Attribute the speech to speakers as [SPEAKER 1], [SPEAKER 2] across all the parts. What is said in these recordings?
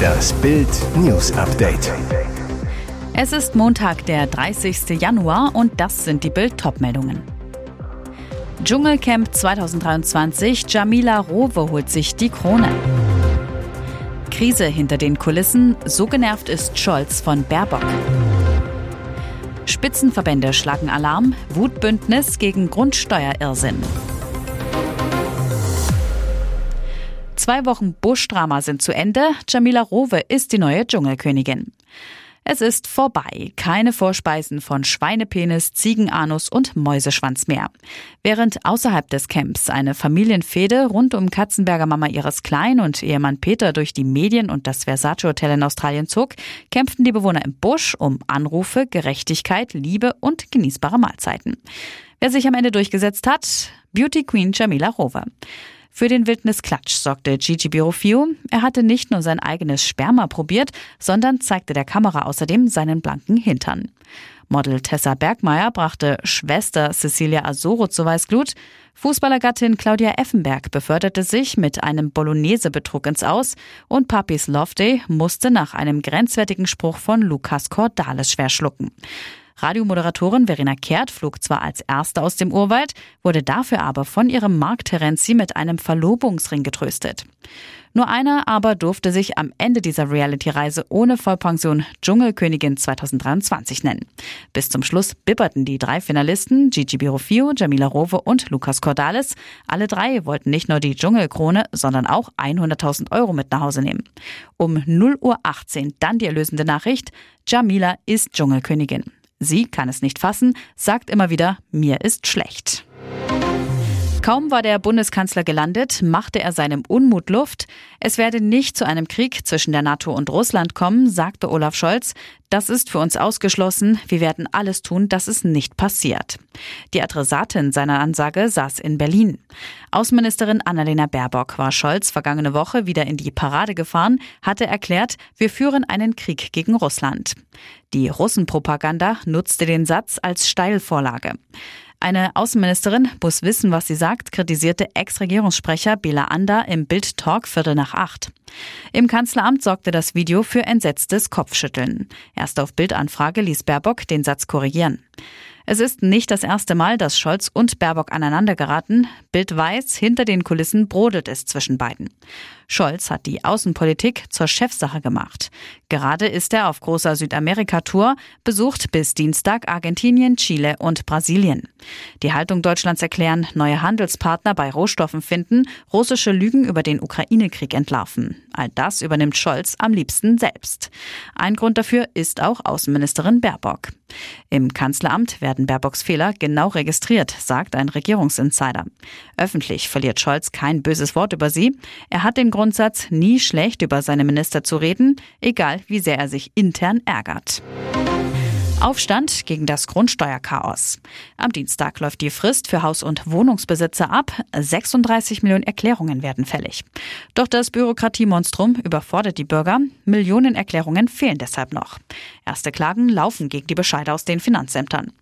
[SPEAKER 1] Das Bild News Update.
[SPEAKER 2] Es ist Montag, der 30. Januar und das sind die Bild meldungen Dschungelcamp 2023, Jamila Rowe holt sich die Krone. Krise hinter den Kulissen, so genervt ist Scholz von Baerbock. Spitzenverbände schlagen Alarm, Wutbündnis gegen Grundsteuerirrsinn. Zwei Wochen Buschdrama sind zu Ende. Jamila Rowe ist die neue Dschungelkönigin. Es ist vorbei. Keine Vorspeisen von Schweinepenis, Ziegenanus und Mäuseschwanz mehr. Während außerhalb des Camps eine Familienfehde rund um Katzenberger Mama ihres Klein und Ehemann Peter durch die Medien und das Versace Hotel in Australien zog, kämpften die Bewohner im Busch um Anrufe, Gerechtigkeit, Liebe und genießbare Mahlzeiten. Wer sich am Ende durchgesetzt hat? Beauty Queen Jamila Rover. Für den Wildnisklatsch sorgte Gigi Birofio. Er hatte nicht nur sein eigenes Sperma probiert, sondern zeigte der Kamera außerdem seinen blanken Hintern. Model Tessa Bergmeier brachte Schwester Cecilia Azoro zu Weißglut. Fußballergattin Claudia Effenberg beförderte sich mit einem Bolognese-Betrug ins Aus und Papis Day musste nach einem grenzwertigen Spruch von Lukas Cordalis schwer schlucken. Radiomoderatorin Verena Kehrt flog zwar als Erste aus dem Urwald, wurde dafür aber von ihrem Mark Terenzi mit einem Verlobungsring getröstet. Nur einer aber durfte sich am Ende dieser Reality-Reise ohne Vollpension Dschungelkönigin 2023 nennen. Bis zum Schluss bibberten die drei Finalisten Gigi Birofio, Jamila Rowe und Lukas Cordalis. Alle drei wollten nicht nur die Dschungelkrone, sondern auch 100.000 Euro mit nach Hause nehmen. Um 0 Uhr 18 dann die erlösende Nachricht, Jamila ist Dschungelkönigin. Sie kann es nicht fassen, sagt immer wieder, mir ist schlecht. Kaum war der Bundeskanzler gelandet, machte er seinem Unmut Luft. Es werde nicht zu einem Krieg zwischen der NATO und Russland kommen, sagte Olaf Scholz. Das ist für uns ausgeschlossen. Wir werden alles tun, dass es nicht passiert. Die Adressatin seiner Ansage saß in Berlin. Außenministerin Annalena Baerbock war Scholz vergangene Woche wieder in die Parade gefahren, hatte erklärt, wir führen einen Krieg gegen Russland. Die Russenpropaganda nutzte den Satz als Steilvorlage. Eine Außenministerin muss wissen, was sie sagt, kritisierte Ex-Regierungssprecher Bela Ander im Bild-Talk Viertel nach acht. Im Kanzleramt sorgte das Video für entsetztes Kopfschütteln. Erst auf Bildanfrage ließ Baerbock den Satz korrigieren. Es ist nicht das erste Mal, dass Scholz und Baerbock aneinander geraten. Bild weiß, hinter den Kulissen brodelt es zwischen beiden. Scholz hat die Außenpolitik zur Chefsache gemacht. Gerade ist er auf großer Südamerika-Tour, besucht bis Dienstag Argentinien, Chile und Brasilien. Die Haltung Deutschlands erklären, neue Handelspartner bei Rohstoffen finden, russische Lügen über den Ukraine-Krieg entlarven. All das übernimmt Scholz am liebsten selbst. Ein Grund dafür ist auch Außenministerin Baerbock. Im Kanzleramt werden Baerbocks Fehler genau registriert, sagt ein Regierungsinsider. Öffentlich verliert Scholz kein böses Wort über sie. Er hat den Grundsatz, nie schlecht über seine Minister zu reden, egal wie sehr er sich intern ärgert. Aufstand gegen das Grundsteuerchaos. Am Dienstag läuft die Frist für Haus- und Wohnungsbesitzer ab. 36 Millionen Erklärungen werden fällig. Doch das Bürokratiemonstrum überfordert die Bürger. Millionen Erklärungen fehlen deshalb noch. Erste Klagen laufen gegen die Bescheide aus den Finanzämtern.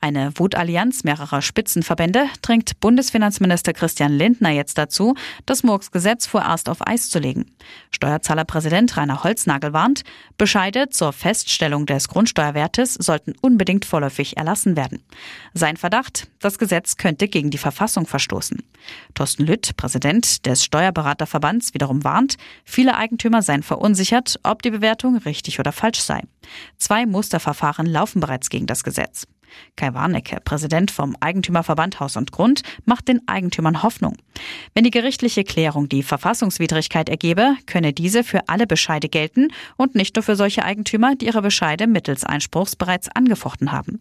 [SPEAKER 2] Eine Wutallianz mehrerer Spitzenverbände drängt Bundesfinanzminister Christian Lindner jetzt dazu, das Murks-Gesetz vorerst auf Eis zu legen. Steuerzahlerpräsident Rainer Holznagel warnt, Bescheide zur Feststellung des Grundsteuerwertes sollten unbedingt vorläufig erlassen werden. Sein Verdacht, das Gesetz könnte gegen die Verfassung verstoßen. Thorsten Lütt, Präsident des Steuerberaterverbands, wiederum warnt, viele Eigentümer seien verunsichert, ob die Bewertung richtig oder falsch sei. Zwei Musterverfahren laufen bereits gegen das Gesetz. Kai Warnecke, Präsident vom Eigentümerverband Haus und Grund, macht den Eigentümern Hoffnung. Wenn die gerichtliche Klärung die Verfassungswidrigkeit ergebe, könne diese für alle Bescheide gelten und nicht nur für solche Eigentümer, die ihre Bescheide mittels Einspruchs bereits angefochten haben.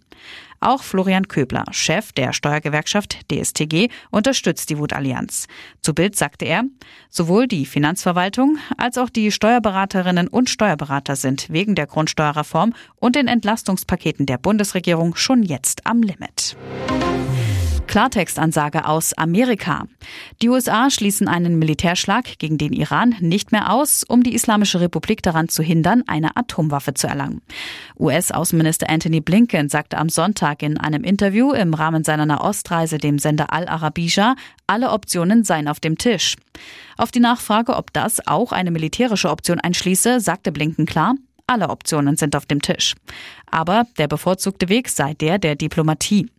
[SPEAKER 2] Auch Florian Köbler, Chef der Steuergewerkschaft DSTG, unterstützt die Wutallianz. Zu Bild sagte er, sowohl die Finanzverwaltung als auch die Steuerberaterinnen und Steuerberater sind wegen der Grundsteuerreform und den Entlastungspaketen der Bundesregierung schon jetzt am Limit. Klartextansage aus Amerika. Die USA schließen einen Militärschlag gegen den Iran nicht mehr aus, um die Islamische Republik daran zu hindern, eine Atomwaffe zu erlangen. US-Außenminister Anthony Blinken sagte am Sonntag in einem Interview im Rahmen seiner Nahostreise dem Sender Al-Arabija, alle Optionen seien auf dem Tisch. Auf die Nachfrage, ob das auch eine militärische Option einschließe, sagte Blinken klar, alle Optionen sind auf dem Tisch. Aber der bevorzugte Weg sei der der Diplomatie.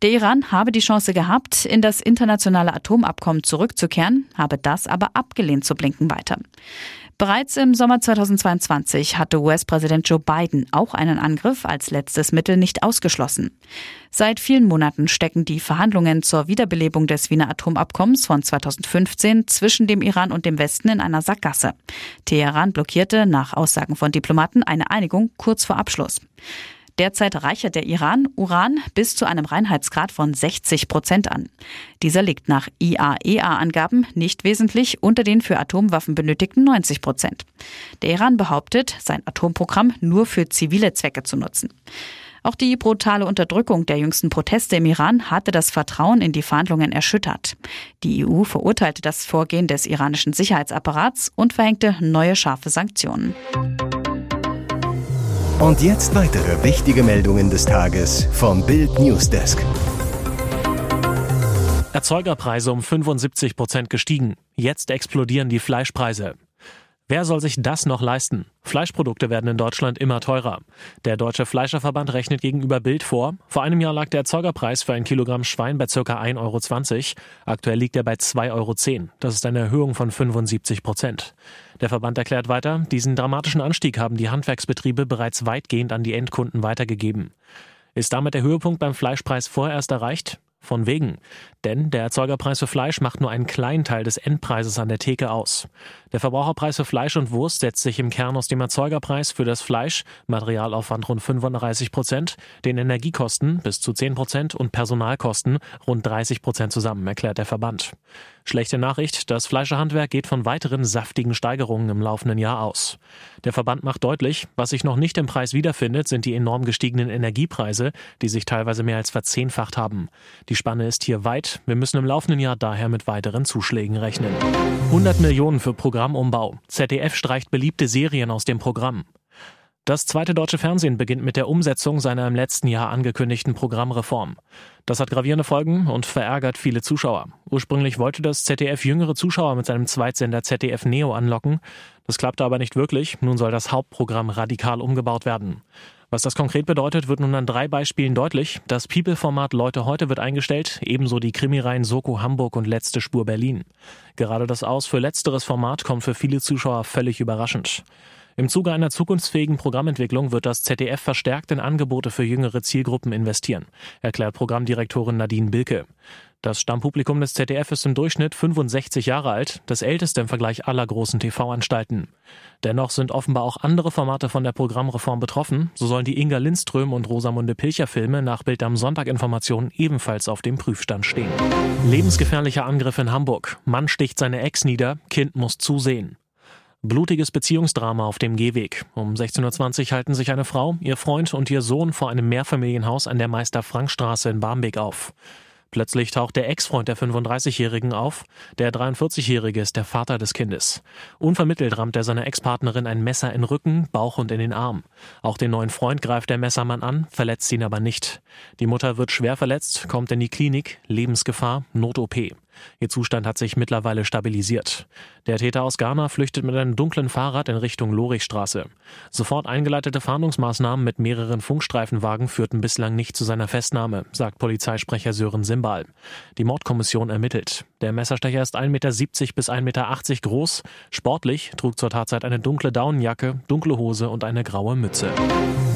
[SPEAKER 2] Der Iran habe die Chance gehabt, in das internationale Atomabkommen zurückzukehren, habe das aber abgelehnt, zu blinken weiter. Bereits im Sommer 2022 hatte US-Präsident Joe Biden auch einen Angriff als letztes Mittel nicht ausgeschlossen. Seit vielen Monaten stecken die Verhandlungen zur Wiederbelebung des Wiener Atomabkommens von 2015 zwischen dem Iran und dem Westen in einer Sackgasse. Teheran blockierte nach Aussagen von Diplomaten eine Einigung kurz vor Abschluss. Derzeit reichert der Iran Uran bis zu einem Reinheitsgrad von 60 Prozent an. Dieser liegt nach IAEA-Angaben nicht wesentlich unter den für Atomwaffen benötigten 90 Prozent. Der Iran behauptet, sein Atomprogramm nur für zivile Zwecke zu nutzen. Auch die brutale Unterdrückung der jüngsten Proteste im Iran hatte das Vertrauen in die Verhandlungen erschüttert. Die EU verurteilte das Vorgehen des iranischen Sicherheitsapparats und verhängte neue scharfe Sanktionen.
[SPEAKER 1] Und jetzt weitere wichtige Meldungen des Tages vom Bild Newsdesk.
[SPEAKER 3] Erzeugerpreise um 75 Prozent gestiegen. Jetzt explodieren die Fleischpreise. Wer soll sich das noch leisten? Fleischprodukte werden in Deutschland immer teurer. Der Deutsche Fleischerverband rechnet gegenüber Bild vor, vor einem Jahr lag der Erzeugerpreis für ein Kilogramm Schwein bei ca. 1,20 Euro. Aktuell liegt er bei 2,10 Euro. Das ist eine Erhöhung von 75 Prozent. Der Verband erklärt weiter, diesen dramatischen Anstieg haben die Handwerksbetriebe bereits weitgehend an die Endkunden weitergegeben. Ist damit der Höhepunkt beim Fleischpreis vorerst erreicht? Von wegen. Denn der Erzeugerpreis für Fleisch macht nur einen kleinen Teil des Endpreises an der Theke aus. Der Verbraucherpreis für Fleisch und Wurst setzt sich im Kern aus dem Erzeugerpreis für das Fleisch, Materialaufwand rund 35 Prozent, den Energiekosten bis zu 10 Prozent und Personalkosten rund 30 Prozent zusammen, erklärt der Verband. Schlechte Nachricht, das Fleischerhandwerk geht von weiteren saftigen Steigerungen im laufenden Jahr aus. Der Verband macht deutlich, was sich noch nicht im Preis wiederfindet, sind die enorm gestiegenen Energiepreise, die sich teilweise mehr als verzehnfacht haben. Die Spanne ist hier weit, wir müssen im laufenden Jahr daher mit weiteren Zuschlägen rechnen. 100 Millionen für Programmumbau. ZDF streicht beliebte Serien aus dem Programm. Das zweite deutsche Fernsehen beginnt mit der Umsetzung seiner im letzten Jahr angekündigten Programmreform. Das hat gravierende Folgen und verärgert viele Zuschauer. Ursprünglich wollte das ZDF jüngere Zuschauer mit seinem Zweitsender ZDF Neo anlocken. Das klappte aber nicht wirklich. Nun soll das Hauptprogramm radikal umgebaut werden. Was das konkret bedeutet, wird nun an drei Beispielen deutlich. Das People-Format Leute heute wird eingestellt, ebenso die Krimireihen Soko Hamburg und Letzte Spur Berlin. Gerade das Aus für letzteres Format kommt für viele Zuschauer völlig überraschend. Im Zuge einer zukunftsfähigen Programmentwicklung wird das ZDF verstärkt in Angebote für jüngere Zielgruppen investieren, erklärt Programmdirektorin Nadine Bilke. Das Stammpublikum des ZDF ist im Durchschnitt 65 Jahre alt, das älteste im Vergleich aller großen TV-Anstalten. Dennoch sind offenbar auch andere Formate von der Programmreform betroffen. So sollen die Inga Lindström und Rosamunde Pilcher Filme nach Bild am Sonntag Informationen ebenfalls auf dem Prüfstand stehen. Lebensgefährlicher Angriff in Hamburg. Mann sticht seine Ex nieder, Kind muss zusehen. Blutiges Beziehungsdrama auf dem Gehweg. Um 16.20 Uhr halten sich eine Frau, ihr Freund und ihr Sohn vor einem Mehrfamilienhaus an der Meister-Frank-Straße in Barmbek auf. Plötzlich taucht der Ex-Freund der 35-Jährigen auf. Der 43-Jährige ist der Vater des Kindes. Unvermittelt rammt er seiner Ex-Partnerin ein Messer in Rücken, Bauch und in den Arm. Auch den neuen Freund greift der Messermann an, verletzt ihn aber nicht. Die Mutter wird schwer verletzt, kommt in die Klinik, Lebensgefahr, Not-OP. Ihr Zustand hat sich mittlerweile stabilisiert. Der Täter aus Ghana flüchtet mit einem dunklen Fahrrad in Richtung Lorichstraße. Sofort eingeleitete Fahndungsmaßnahmen mit mehreren Funkstreifenwagen führten bislang nicht zu seiner Festnahme, sagt Polizeisprecher Sören Simbal. Die Mordkommission ermittelt. Der Messerstecher ist 1,70 Meter bis 1,80 Meter groß. Sportlich trug zur Tatzeit eine dunkle Daunenjacke, dunkle Hose und eine graue Mütze.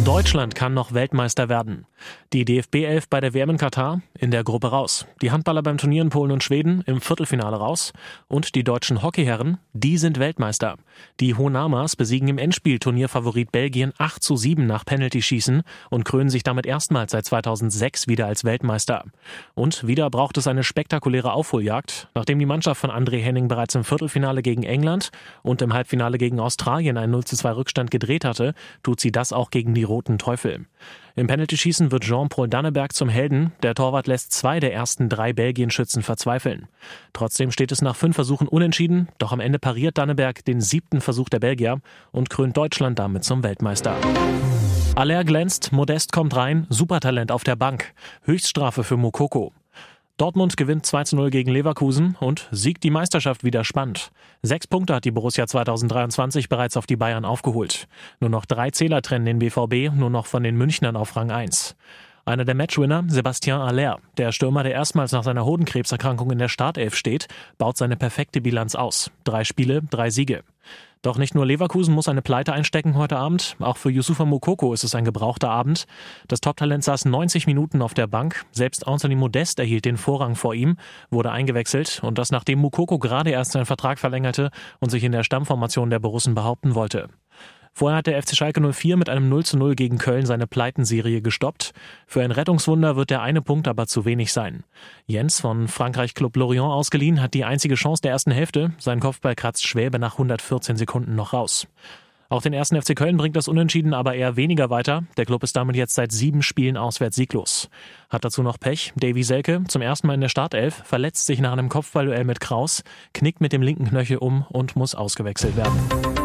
[SPEAKER 3] Deutschland kann noch Weltmeister werden. Die DFB 11 bei der WM in Katar in der Gruppe raus. Die Handballer beim Turnier in Polen und Schweden im Viertelfinale raus. Und die deutschen Hockeyherren, die sind Weltmeister. Die Honamas besiegen im Endspiel Turnierfavorit Belgien 8 zu 7 nach Penalty-Schießen und krönen sich damit erstmals seit 2006 wieder als Weltmeister. Und wieder braucht es eine spektakuläre Aufholjagd, nachdem die Mannschaft von André Henning bereits im Viertelfinale gegen England und im Halbfinale gegen Australien einen 0 zu 2 Rückstand gedreht hatte, tut sie das auch gegen die Roten Teufel. Im Penaltyschießen wird Jean-Paul Danneberg zum Helden. Der Torwart lässt zwei der ersten drei Belgien-Schützen verzweifeln. Trotzdem steht es nach fünf Versuchen unentschieden, doch am Ende pariert Danneberg den siebten Versuch der Belgier und krönt Deutschland damit zum Weltmeister. Aller glänzt, Modest kommt rein, Supertalent auf der Bank. Höchststrafe für Mukoko. Dortmund gewinnt 2 zu 0 gegen Leverkusen und siegt die Meisterschaft wieder spannend. Sechs Punkte hat die Borussia 2023 bereits auf die Bayern aufgeholt. Nur noch drei Zähler trennen den BVB, nur noch von den Münchnern auf Rang 1. Einer der Matchwinner, Sebastian Aller, der Stürmer, der erstmals nach seiner Hodenkrebserkrankung in der Startelf steht, baut seine perfekte Bilanz aus. Drei Spiele, drei Siege. Doch nicht nur Leverkusen muss eine Pleite einstecken heute Abend, auch für Yusufa Mukoko ist es ein gebrauchter Abend. Das Top-Talent saß 90 Minuten auf der Bank, selbst Anthony Modest erhielt den Vorrang vor ihm, wurde eingewechselt und das nachdem Mukoko gerade erst seinen Vertrag verlängerte und sich in der Stammformation der Borussen behaupten wollte. Vorher hat der FC Schalke 04 mit einem 0 zu 0 gegen Köln seine Pleitenserie gestoppt. Für ein Rettungswunder wird der eine Punkt aber zu wenig sein. Jens von Frankreich Club Lorient ausgeliehen hat die einzige Chance der ersten Hälfte. Sein Kopfball kratzt Schwäbe nach 114 Sekunden noch raus. Auch den ersten FC Köln bringt das Unentschieden aber eher weniger weiter. Der Club ist damit jetzt seit sieben Spielen auswärts sieglos. Hat dazu noch Pech. Davy Selke, zum ersten Mal in der Startelf, verletzt sich nach einem Kopfballduell mit Kraus, knickt mit dem linken Knöchel um und muss ausgewechselt werden.